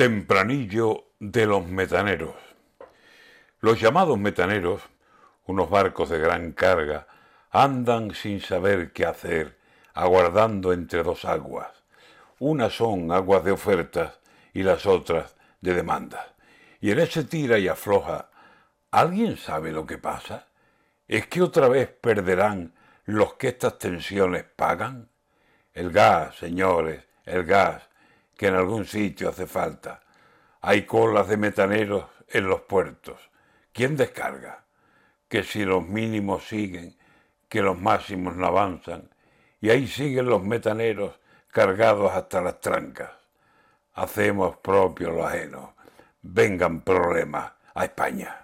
Tempranillo de los metaneros. Los llamados metaneros, unos barcos de gran carga, andan sin saber qué hacer, aguardando entre dos aguas. Unas son aguas de ofertas y las otras de demandas. Y en ese tira y afloja, ¿alguien sabe lo que pasa? ¿Es que otra vez perderán los que estas tensiones pagan? El gas, señores, el gas, que en algún sitio hace falta. Hay colas de metaneros en los puertos. ¿Quién descarga? Que si los mínimos siguen, que los máximos no avanzan, y ahí siguen los metaneros cargados hasta las trancas. Hacemos propio lo ajeno. Vengan problemas a España.